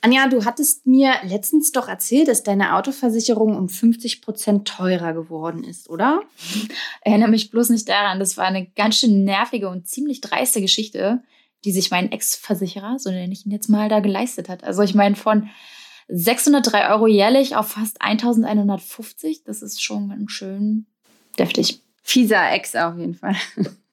Anja, du hattest mir letztens doch erzählt, dass deine Autoversicherung um 50 Prozent teurer geworden ist, oder? Erinnere mich bloß nicht daran. Das war eine ganz schön nervige und ziemlich dreiste Geschichte, die sich mein Ex-Versicherer, so nenne ich ihn jetzt mal, da geleistet hat. Also ich meine, von 603 Euro jährlich auf fast 1150, das ist schon ganz schön deftig. Fieser Ex auf jeden Fall.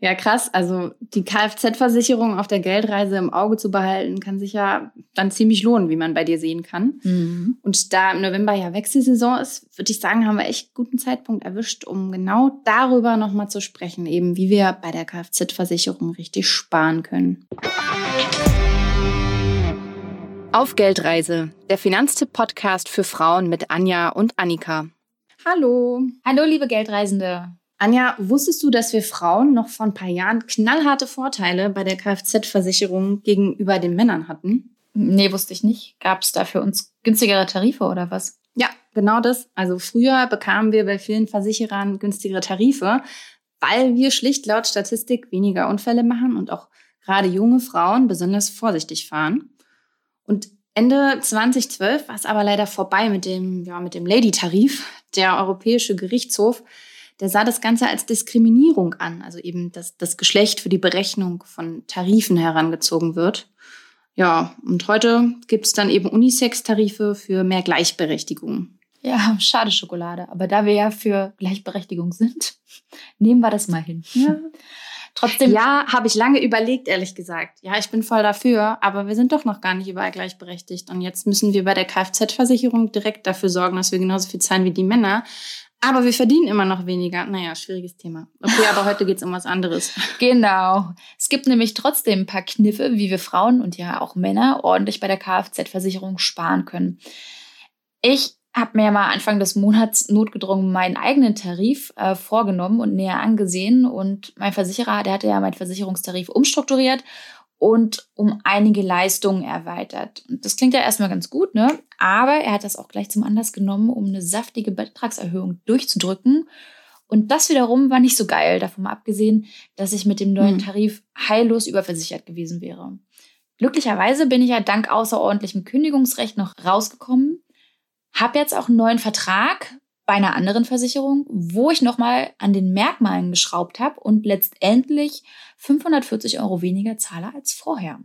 Ja, krass. Also die Kfz-Versicherung auf der Geldreise im Auge zu behalten, kann sich ja dann ziemlich lohnen, wie man bei dir sehen kann. Mhm. Und da im November ja Wechselsaison ist, würde ich sagen, haben wir echt guten Zeitpunkt erwischt, um genau darüber nochmal zu sprechen, eben wie wir bei der Kfz-Versicherung richtig sparen können. Auf Geldreise, der Finanztipp-Podcast für Frauen mit Anja und Annika. Hallo. Hallo, liebe Geldreisende. Anja, wusstest du, dass wir Frauen noch vor ein paar Jahren knallharte Vorteile bei der Kfz-Versicherung gegenüber den Männern hatten? Nee, wusste ich nicht. Gab es da für uns günstigere Tarife oder was? Ja, genau das. Also früher bekamen wir bei vielen Versicherern günstigere Tarife, weil wir schlicht laut Statistik weniger Unfälle machen und auch gerade junge Frauen besonders vorsichtig fahren. Und Ende 2012 war es aber leider vorbei mit dem, ja, mit dem Lady-Tarif. Der Europäische Gerichtshof der sah das Ganze als Diskriminierung an, also eben, dass das Geschlecht für die Berechnung von Tarifen herangezogen wird. Ja, und heute gibt es dann eben Unisex-Tarife für mehr Gleichberechtigung. Ja, schade Schokolade. Aber da wir ja für Gleichberechtigung sind, nehmen wir das mal hin. Ja. Trotzdem. Ja, habe ich lange überlegt, ehrlich gesagt. Ja, ich bin voll dafür, aber wir sind doch noch gar nicht überall gleichberechtigt. Und jetzt müssen wir bei der Kfz-Versicherung direkt dafür sorgen, dass wir genauso viel zahlen wie die Männer. Aber wir verdienen immer noch weniger. Naja, schwieriges Thema. Okay, aber heute geht es um was anderes. Genau. Es gibt nämlich trotzdem ein paar Kniffe, wie wir Frauen und ja auch Männer ordentlich bei der Kfz-Versicherung sparen können. Ich habe mir mal Anfang des Monats notgedrungen meinen eigenen Tarif äh, vorgenommen und näher angesehen. Und mein Versicherer, der hatte ja meinen Versicherungstarif umstrukturiert und um einige Leistungen erweitert. Und das klingt ja erstmal ganz gut, ne? Aber er hat das auch gleich zum Anlass genommen, um eine saftige Betragserhöhung durchzudrücken. Und das wiederum war nicht so geil, davon mal abgesehen, dass ich mit dem neuen hm. Tarif heillos überversichert gewesen wäre. Glücklicherweise bin ich ja dank außerordentlichem Kündigungsrecht noch rausgekommen, habe jetzt auch einen neuen Vertrag bei einer anderen Versicherung, wo ich nochmal an den Merkmalen geschraubt habe und letztendlich 540 Euro weniger zahle als vorher.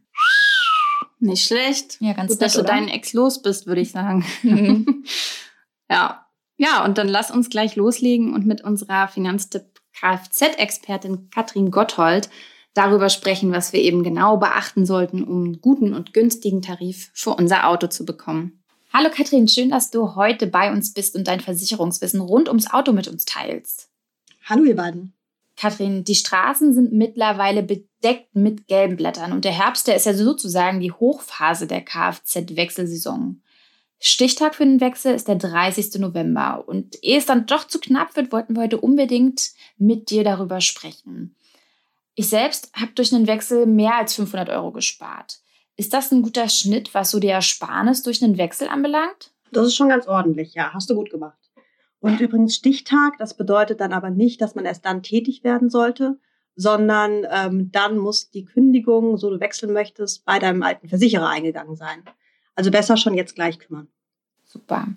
Nicht schlecht. Ja, ganz Gut, nett, dass du deinen Ex los bist, würde ich sagen. Mhm. ja. Ja, und dann lass uns gleich loslegen und mit unserer Finanztipp Kfz-Expertin Katrin Gotthold darüber sprechen, was wir eben genau beachten sollten, um einen guten und günstigen Tarif für unser Auto zu bekommen. Hallo Katrin, schön, dass du heute bei uns bist und dein Versicherungswissen rund ums Auto mit uns teilst. Hallo ihr beiden. Katrin, die Straßen sind mittlerweile bedeckt mit gelben Blättern und der Herbst, der ist ja sozusagen die Hochphase der Kfz-Wechselsaison. Stichtag für den Wechsel ist der 30. November und ehe es dann doch zu knapp wird, wollten wir heute unbedingt mit dir darüber sprechen. Ich selbst habe durch einen Wechsel mehr als 500 Euro gespart. Ist das ein guter Schnitt, was so die Ersparnis durch einen Wechsel anbelangt? Das ist schon ganz ordentlich, ja. Hast du gut gemacht. Und übrigens Stichtag, das bedeutet dann aber nicht, dass man erst dann tätig werden sollte, sondern ähm, dann muss die Kündigung, so du wechseln möchtest, bei deinem alten Versicherer eingegangen sein. Also besser schon jetzt gleich kümmern. Super.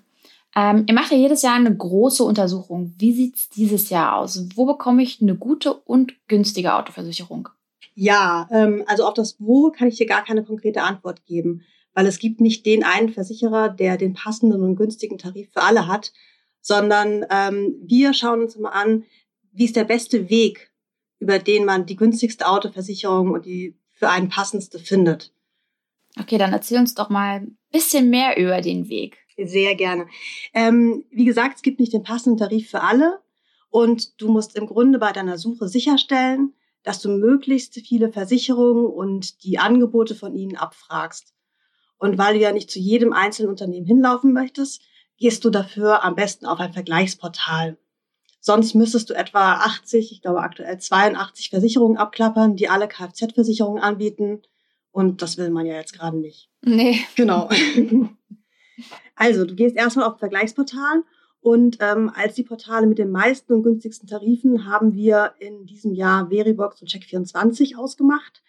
Ähm, ihr macht ja jedes Jahr eine große Untersuchung. Wie sieht es dieses Jahr aus? Wo bekomme ich eine gute und günstige Autoversicherung? Ja, ähm, also auf das Wo kann ich dir gar keine konkrete Antwort geben, weil es gibt nicht den einen Versicherer, der den passenden und günstigen Tarif für alle hat, sondern ähm, wir schauen uns immer an, wie ist der beste Weg, über den man die günstigste Autoversicherung und die für einen passendste findet. Okay, dann erzähl uns doch mal ein bisschen mehr über den Weg. Sehr gerne. Ähm, wie gesagt, es gibt nicht den passenden Tarif für alle und du musst im Grunde bei deiner Suche sicherstellen, dass du möglichst viele Versicherungen und die Angebote von ihnen abfragst. Und weil du ja nicht zu jedem einzelnen Unternehmen hinlaufen möchtest, gehst du dafür am besten auf ein Vergleichsportal. Sonst müsstest du etwa 80, ich glaube aktuell 82 Versicherungen abklappern, die alle Kfz-Versicherungen anbieten. Und das will man ja jetzt gerade nicht. Nee. Genau. Also, du gehst erstmal auf Vergleichsportal und ähm, als die Portale mit den meisten und günstigsten Tarifen haben wir in diesem Jahr Veribox und Check24 ausgemacht.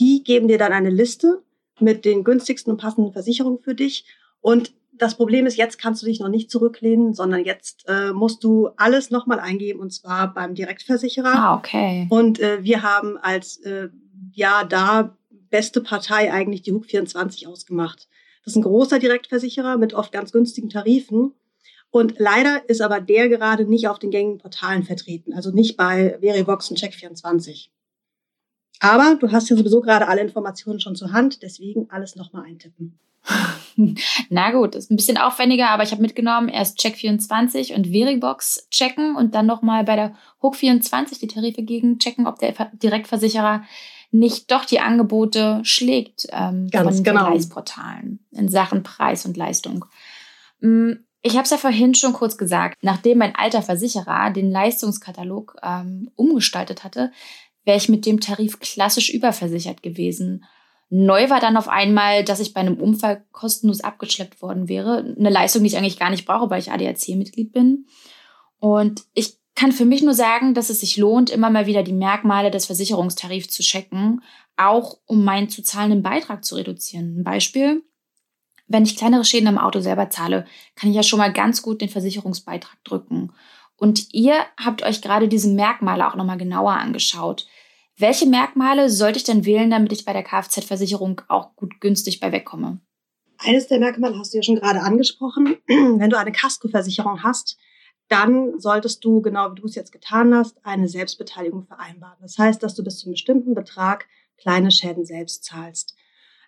Die geben dir dann eine Liste mit den günstigsten und passenden Versicherungen für dich. Und das Problem ist, jetzt kannst du dich noch nicht zurücklehnen, sondern jetzt äh, musst du alles nochmal eingeben und zwar beim Direktversicherer. Ah, okay. Und äh, wir haben als äh, ja da beste Partei eigentlich die HUK 24 ausgemacht. Das ist ein großer Direktversicherer mit oft ganz günstigen Tarifen. Und leider ist aber der gerade nicht auf den gängigen Portalen vertreten, also nicht bei Verivox und Check24. Aber du hast ja sowieso gerade alle Informationen schon zur Hand, deswegen alles nochmal eintippen. Na gut, ist ein bisschen aufwendiger, aber ich habe mitgenommen, erst Check24 und Veribox checken und dann nochmal bei der Hook24 die Tarife gegen checken, ob der Direktversicherer nicht doch die Angebote schlägt ähm, Ganz von genau. Vergleichsportalen in Sachen Preis und Leistung. Ich habe es ja vorhin schon kurz gesagt, nachdem mein alter Versicherer den Leistungskatalog ähm, umgestaltet hatte, wäre ich mit dem Tarif klassisch überversichert gewesen. Neu war dann auf einmal, dass ich bei einem Unfall kostenlos abgeschleppt worden wäre. Eine Leistung, die ich eigentlich gar nicht brauche, weil ich ADAC-Mitglied bin. Und ich kann für mich nur sagen, dass es sich lohnt, immer mal wieder die Merkmale des Versicherungstarifs zu checken, auch um meinen zu zahlenden Beitrag zu reduzieren. Ein Beispiel, wenn ich kleinere Schäden am Auto selber zahle, kann ich ja schon mal ganz gut den Versicherungsbeitrag drücken. Und ihr habt euch gerade diese Merkmale auch nochmal genauer angeschaut. Welche Merkmale sollte ich denn wählen, damit ich bei der Kfz-Versicherung auch gut günstig bei wegkomme? Eines der Merkmale hast du ja schon gerade angesprochen. Wenn du eine Kaskoversicherung hast, dann solltest du, genau wie du es jetzt getan hast, eine Selbstbeteiligung vereinbaren. Das heißt, dass du bis zu einem bestimmten Betrag kleine Schäden selbst zahlst.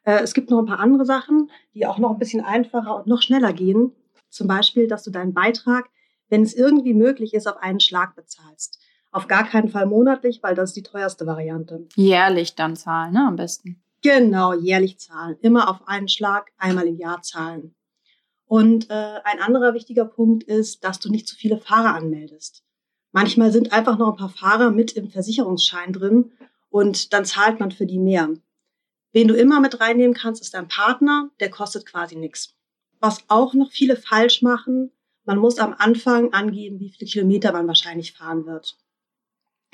Äh, Es gibt noch ein paar andere Sachen, die auch noch ein bisschen einfacher und noch schneller gehen. Zum Beispiel, dass du deinen Beitrag, wenn es irgendwie möglich ist, auf einen Schlag bezahlst. Auf gar keinen Fall monatlich, weil das ist die teuerste Variante. Jährlich dann zahlen, ne, am besten. Genau, jährlich zahlen. Immer auf einen Schlag, einmal im Jahr zahlen. Und äh, ein anderer wichtiger Punkt ist, dass du nicht zu viele Fahrer anmeldest. Manchmal sind einfach noch ein paar Fahrer mit im Versicherungsschein drin und dann zahlt man für die mehr. Wen du immer mit reinnehmen kannst, ist dein Partner, der kostet quasi nichts. Was auch noch viele falsch machen, man muss am Anfang angeben, wie viele Kilometer man wahrscheinlich fahren wird.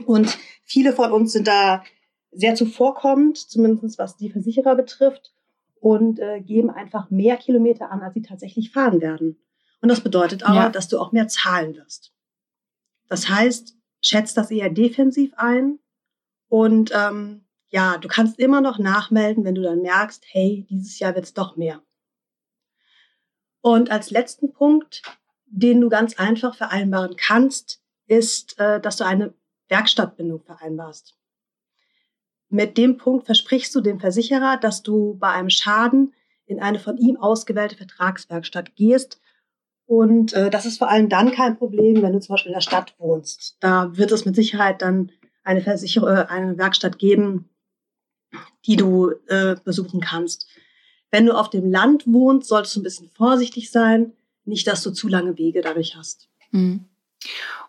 Und viele von uns sind da sehr zuvorkommend, zumindest was die Versicherer betrifft, und äh, geben einfach mehr Kilometer an, als sie tatsächlich fahren werden. Und das bedeutet aber, Ja. dass du auch mehr zahlen wirst. Das heißt, schätzt das eher defensiv ein und ähm, ja, du kannst immer noch nachmelden, wenn du dann merkst, hey, dieses Jahr wird's doch mehr. Und als letzten Punkt, den du ganz einfach vereinbaren kannst, ist, äh, dass du eine Werkstattbindung vereinbarst. Mit dem Punkt versprichst du dem Versicherer, dass du bei einem Schaden in eine von ihm ausgewählte Vertragswerkstatt gehst. Und äh, das ist vor allem dann kein Problem, wenn du zum Beispiel in der Stadt wohnst. Da wird es mit Sicherheit dann eine, Versicher äh, eine Werkstatt geben, die du äh, besuchen kannst. Wenn du auf dem Land wohnst, solltest du ein bisschen vorsichtig sein, nicht, dass du zu lange Wege dadurch hast. Mhm.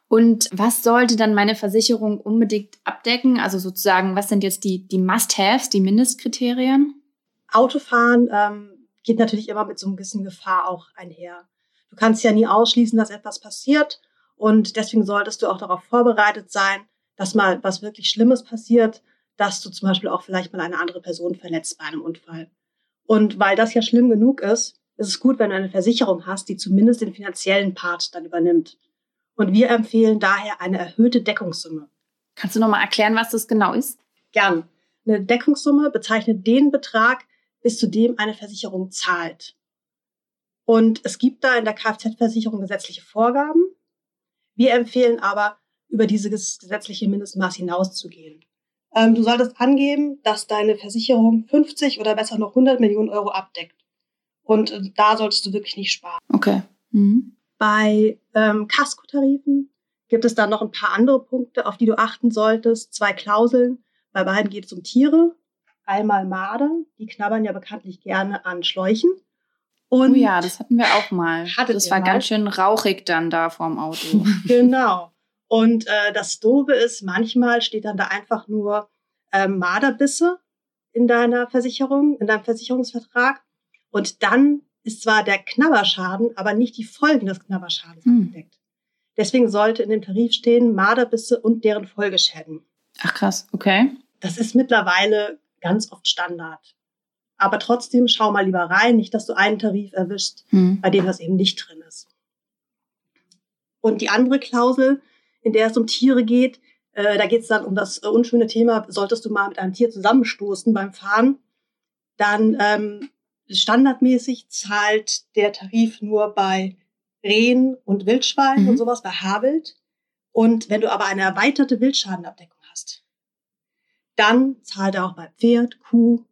Und was sollte dann meine Versicherung unbedingt abdecken? Also sozusagen, was sind jetzt die, die Must-Haves, die Mindestkriterien? Autofahren ähm, geht natürlich immer mit so ein bisschen Gefahr auch einher. Du kannst ja nie ausschließen, dass etwas passiert und deswegen solltest du auch darauf vorbereitet sein, dass mal was wirklich Schlimmes passiert, dass du zum Beispiel auch vielleicht mal eine andere Person verletzt bei einem Unfall. Und weil das ja schlimm genug ist, ist es gut, wenn du eine Versicherung hast, die zumindest den finanziellen Part dann übernimmt. Und wir empfehlen daher eine erhöhte Deckungssumme. Kannst du nochmal erklären, was das genau ist? Gern. Eine Deckungssumme bezeichnet den Betrag, bis zu dem eine Versicherung zahlt. Und es gibt da in der Kfz-Versicherung gesetzliche Vorgaben. Wir empfehlen aber, über dieses gesetzliche Mindestmaß hinauszugehen. Ähm, du solltest angeben, dass deine Versicherung 50 oder besser noch 100 Millionen Euro abdeckt. Und äh, da solltest du wirklich nicht sparen. Okay. Mhm. Bei ähm, Kaskotarifen gibt es dann noch ein paar andere Punkte, auf die du achten solltest. Zwei Klauseln. Bei beiden geht es um Tiere. Einmal Marder, die knabbern ja bekanntlich gerne an Schläuchen. Und Oh ja, das hatten wir auch mal. Das war mal? ganz schön rauchig dann da vorm Auto. genau. Und äh, das Doofe ist, manchmal steht dann da einfach nur ähm, Marderbisse in deiner Versicherung, in deinem Versicherungsvertrag. Und dann ist zwar der Knabberschaden, aber nicht die Folgen des Knabberschadens Hm. abgedeckt. Deswegen sollte in dem Tarif stehen Marderbisse und deren Folgeschäden. Ach krass, okay. Das ist mittlerweile ganz oft Standard. Aber trotzdem schau mal lieber rein, nicht, dass du einen Tarif erwischst, mhm. bei dem das eben nicht drin ist. Und die andere Klausel, in der es um Tiere geht, äh, da geht es dann um das äh, unschöne Thema, solltest du mal mit einem Tier zusammenstoßen beim Fahren, dann ähm, standardmäßig zahlt der Tarif nur bei Rehen und Wildschweinen mhm. und sowas, bei Haarwild. Und wenn du aber eine erweiterte Wildschadenabdeckung hast, dann zahlt er auch bei Pferd, Kuh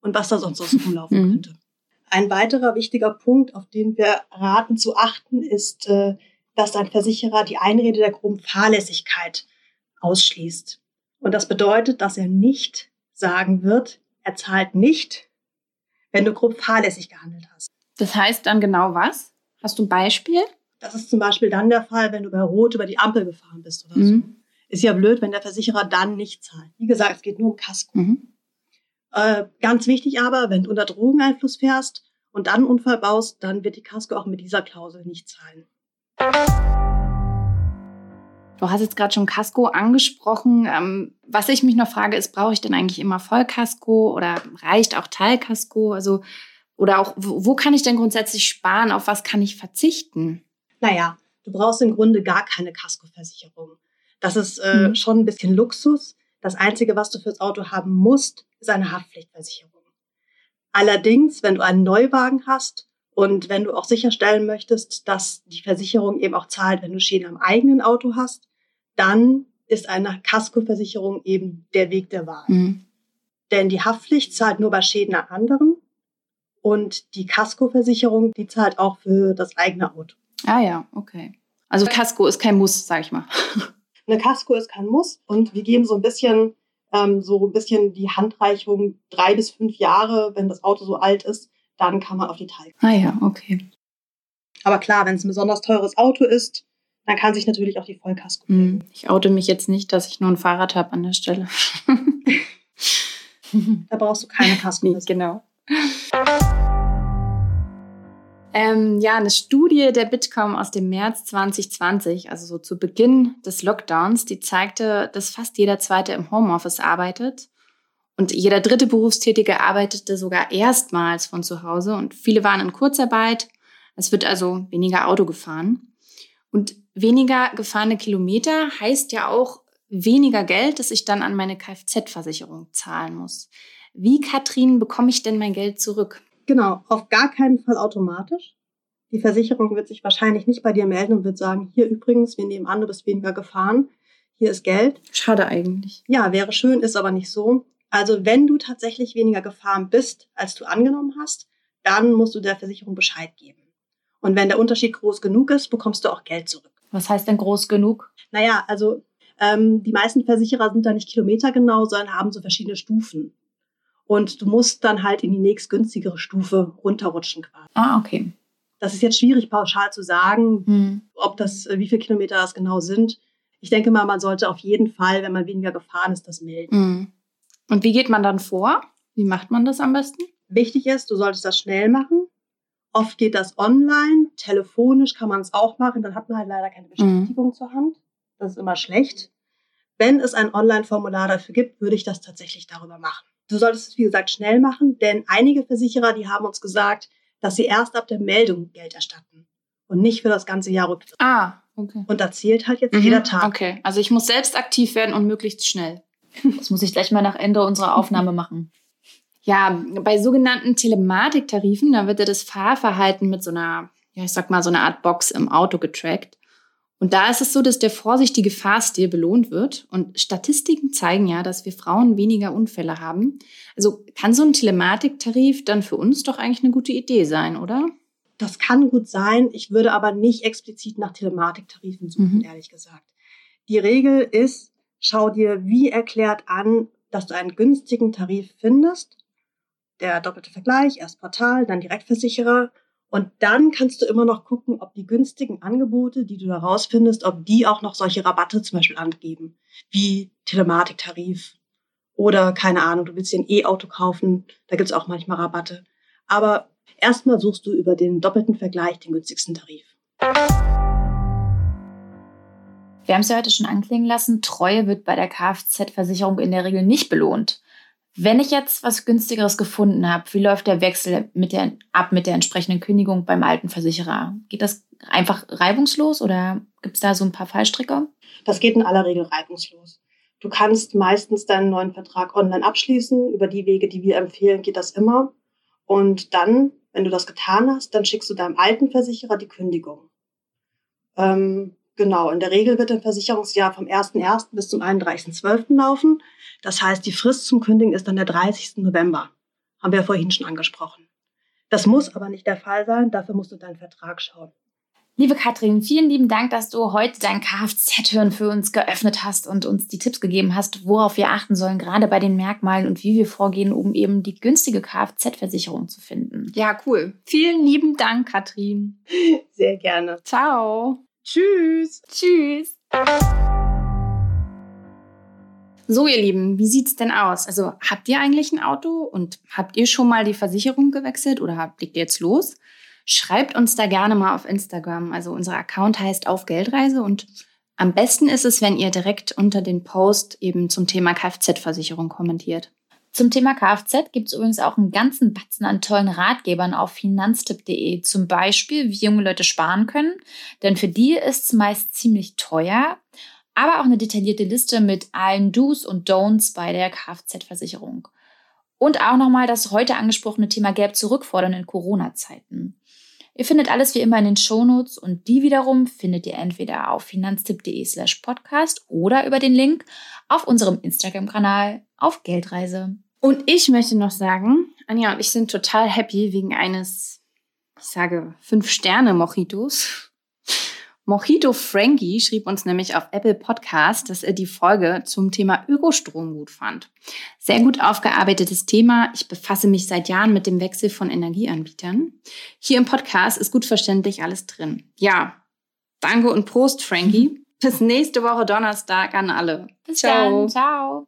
und was da sonst aus rumlaufen mhm. könnte. Ein weiterer wichtiger Punkt, auf den wir raten zu achten, ist, äh, dass ein Versicherer die Einrede der groben Fahrlässigkeit ausschließt. Und das bedeutet, dass er nicht sagen wird, er zahlt nicht, wenn du grob fahrlässig gehandelt hast. Das heißt dann genau was? Hast du ein Beispiel? Das ist zum Beispiel dann der Fall, wenn du bei Rot über die Ampel gefahren bist oder mhm. so. Ist ja blöd, wenn der Versicherer dann nicht zahlt. Wie gesagt, es geht nur um Kasko. Mhm. Äh, ganz wichtig aber, wenn du unter Drogeneinfluss fährst und dann einen Unfall baust, dann wird die Kasko auch mit dieser Klausel nicht zahlen. Du hast jetzt gerade schon Casco angesprochen. Ähm, was ich mich noch frage, ist, brauche ich denn eigentlich immer Vollkasko oder reicht auch Teilkasko? Also, oder auch, wo, wo kann ich denn grundsätzlich sparen? Auf was kann ich verzichten? Naja, du brauchst im Grunde gar keine Kaskoversicherung. Das ist äh, mhm. schon ein bisschen Luxus. Das Einzige, was du fürs Auto haben musst, ist eine Haftpflichtversicherung. Allerdings, wenn du einen Neuwagen hast und wenn du auch sicherstellen möchtest, dass die Versicherung eben auch zahlt, wenn du Schäden am eigenen Auto hast, dann ist eine Kaskoversicherung eben der Weg der Wahl. Mhm. Denn die Haftpflicht zahlt nur bei Schäden an anderen und die Kaskoversicherung, die zahlt auch für das eigene Auto. Ah ja, okay. Also Kasko ist kein Muss, sag ich mal. Eine Kasko ist kein Muss und wir geben so ein bisschen ähm, so ein bisschen die Handreichung drei bis fünf Jahre, wenn das Auto so alt ist, dann kann man auf die Teile. Ah ja, okay. Aber klar, wenn es ein besonders teures Auto ist, dann kann sich natürlich auch die Vollkasko. Hm, ich oute mich jetzt nicht, dass ich nur ein Fahrrad habe an der Stelle. da brauchst du keine Kasko. Nee, genau. Ähm, ja, eine Studie der Bitkom aus dem März 2020, also so zu Beginn des Lockdowns, die zeigte, dass fast jeder Zweite im Homeoffice arbeitet und jeder dritte Berufstätige arbeitete sogar erstmals von zu Hause und viele waren in Kurzarbeit. Es wird also weniger Auto gefahren. Und weniger gefahrene Kilometer heißt ja auch weniger Geld, das ich dann an meine Kfz-Versicherung zahlen muss. Wie, Katrin, bekomme ich denn mein Geld zurück? Genau, auf gar keinen Fall automatisch. Die Versicherung wird sich wahrscheinlich nicht bei dir melden und wird sagen, hier übrigens, wir nehmen an, du bist weniger gefahren, hier ist Geld. Schade eigentlich. Ja, wäre schön, ist aber nicht so. Also wenn du tatsächlich weniger gefahren bist, als du angenommen hast, dann musst du der Versicherung Bescheid geben. Und wenn der Unterschied groß genug ist, bekommst du auch Geld zurück. Was heißt denn groß genug? Naja, also ähm, die meisten Versicherer sind da nicht kilometergenau, sondern haben so verschiedene Stufen. Und du musst dann halt in die nächstgünstigere Stufe runterrutschen quasi. Ah, okay. Das ist jetzt schwierig pauschal zu sagen, hm. ob das, äh, wie viele Kilometer das genau sind. Ich denke mal, man sollte auf jeden Fall, wenn man weniger gefahren ist, das melden. Hm. Und wie geht man dann vor? Wie macht man das am besten? Wichtig ist, du solltest das schnell machen. Oft geht das online, telefonisch kann man es auch machen, dann hat man halt leider keine Bestätigung mhm. zur Hand. Das ist immer schlecht. Wenn es ein Online-Formular dafür gibt, würde ich das tatsächlich darüber machen. Du solltest es, wie gesagt, schnell machen, denn einige Versicherer, die haben uns gesagt, dass sie erst ab der Meldung Geld erstatten und nicht für das ganze Jahr rückwärts. Ah, okay. Und da zählt halt jetzt mhm, jeder Tag. Okay, also ich muss selbst aktiv werden und möglichst schnell. Das muss ich gleich mal nach Ende unserer Aufnahme machen. Ja, bei sogenannten Telematiktarifen, da wird ja das Fahrverhalten mit so einer, ja, ich sag mal, so einer Art Box im Auto getrackt. Und da ist es so, dass der vorsichtige Fahrstil belohnt wird. Und Statistiken zeigen ja, dass wir Frauen weniger Unfälle haben. Also kann so ein Telematiktarif dann für uns doch eigentlich eine gute Idee sein, oder? Das kann gut sein. Ich würde aber nicht explizit nach Telematiktarifen suchen, mhm. ehrlich gesagt. Die Regel ist, Schau dir wie erklärt an, dass du einen günstigen Tarif findest. Der doppelte Vergleich, erst Portal, dann Direktversicherer. Und dann kannst du immer noch gucken, ob die günstigen Angebote, die du da rausfindest, ob die auch noch solche Rabatte zum Beispiel angeben, wie Telematiktarif oder keine Ahnung, du willst dir ein E-Auto kaufen, da gibt's auch manchmal Rabatte. Aber erstmal suchst du über den doppelten Vergleich den günstigsten Tarif. Wir haben es ja heute schon anklingen lassen, Treue wird bei der Kfz-Versicherung in der Regel nicht belohnt. Wenn ich jetzt was günstigeres gefunden habe, wie läuft der Wechsel mit der, ab mit der entsprechenden Kündigung beim alten Versicherer? Geht das einfach reibungslos oder gibt es da so ein paar Fallstricke? Das geht in aller Regel reibungslos. Du kannst meistens deinen neuen Vertrag online abschließen. Über die Wege, die wir empfehlen, geht das immer. Und dann, wenn du das getan hast, dann schickst du deinem alten Versicherer die Kündigung. Ähm, Genau, in der Regel wird ein Versicherungsjahr vom 1.1. bis zum 31.12. laufen. Das heißt, die Frist zum Kündigen ist dann der 30. November. Haben wir vorhin schon angesprochen. Das muss aber nicht der Fall sein. Dafür musst du deinen Vertrag schauen. Liebe Katrin, vielen lieben Dank, dass du heute dein Kfz-Hören für uns geöffnet hast und uns die Tipps gegeben hast, worauf wir achten sollen, gerade bei den Merkmalen und wie wir vorgehen, um eben die günstige Kfz-Versicherung zu finden. Ja, cool. Vielen lieben Dank, Katrin. Sehr gerne. Ciao. Tschüss. Tschüss. So, ihr Lieben, wie sieht's denn aus? Also, habt ihr eigentlich ein Auto und habt ihr schon mal die Versicherung gewechselt oder habt, ihr jetzt los? Schreibt uns da gerne mal auf Instagram. Also, unser Account heißt Auf Geldreise und am besten ist es, wenn ihr direkt unter den Post eben zum Thema Kfz-Versicherung kommentiert. Zum Thema Kfz gibt es übrigens auch einen ganzen Batzen an tollen Ratgebern auf finanztipp.de. Zum Beispiel, wie junge Leute sparen können, denn für die ist es meist ziemlich teuer. Aber auch eine detaillierte Liste mit allen Do's und Don'ts bei der Kfz-Versicherung. Und auch nochmal das heute angesprochene Thema Gelb zurückfordern in Corona-Zeiten. Ihr findet alles wie immer in den Shownotes und die wiederum findet ihr entweder auf finanztipp.de slash podcast oder über den Link auf unserem Instagram-Kanal auf Geldreise. Und ich möchte noch sagen, Anja und ich sind total happy wegen eines, ich sage, Fünf-Sterne-Mojitos. Mojito Frankie schrieb uns nämlich auf Apple Podcast, dass er die Folge zum Thema Ökostrom gut fand. Sehr gut aufgearbeitetes Thema. Ich befasse mich seit Jahren mit dem Wechsel von Energieanbietern. Hier im Podcast ist gut verständlich alles drin. Ja, danke und Prost, Frankie. Bis nächste Woche Donnerstag an alle. Bis Ciao. dann. Ciao.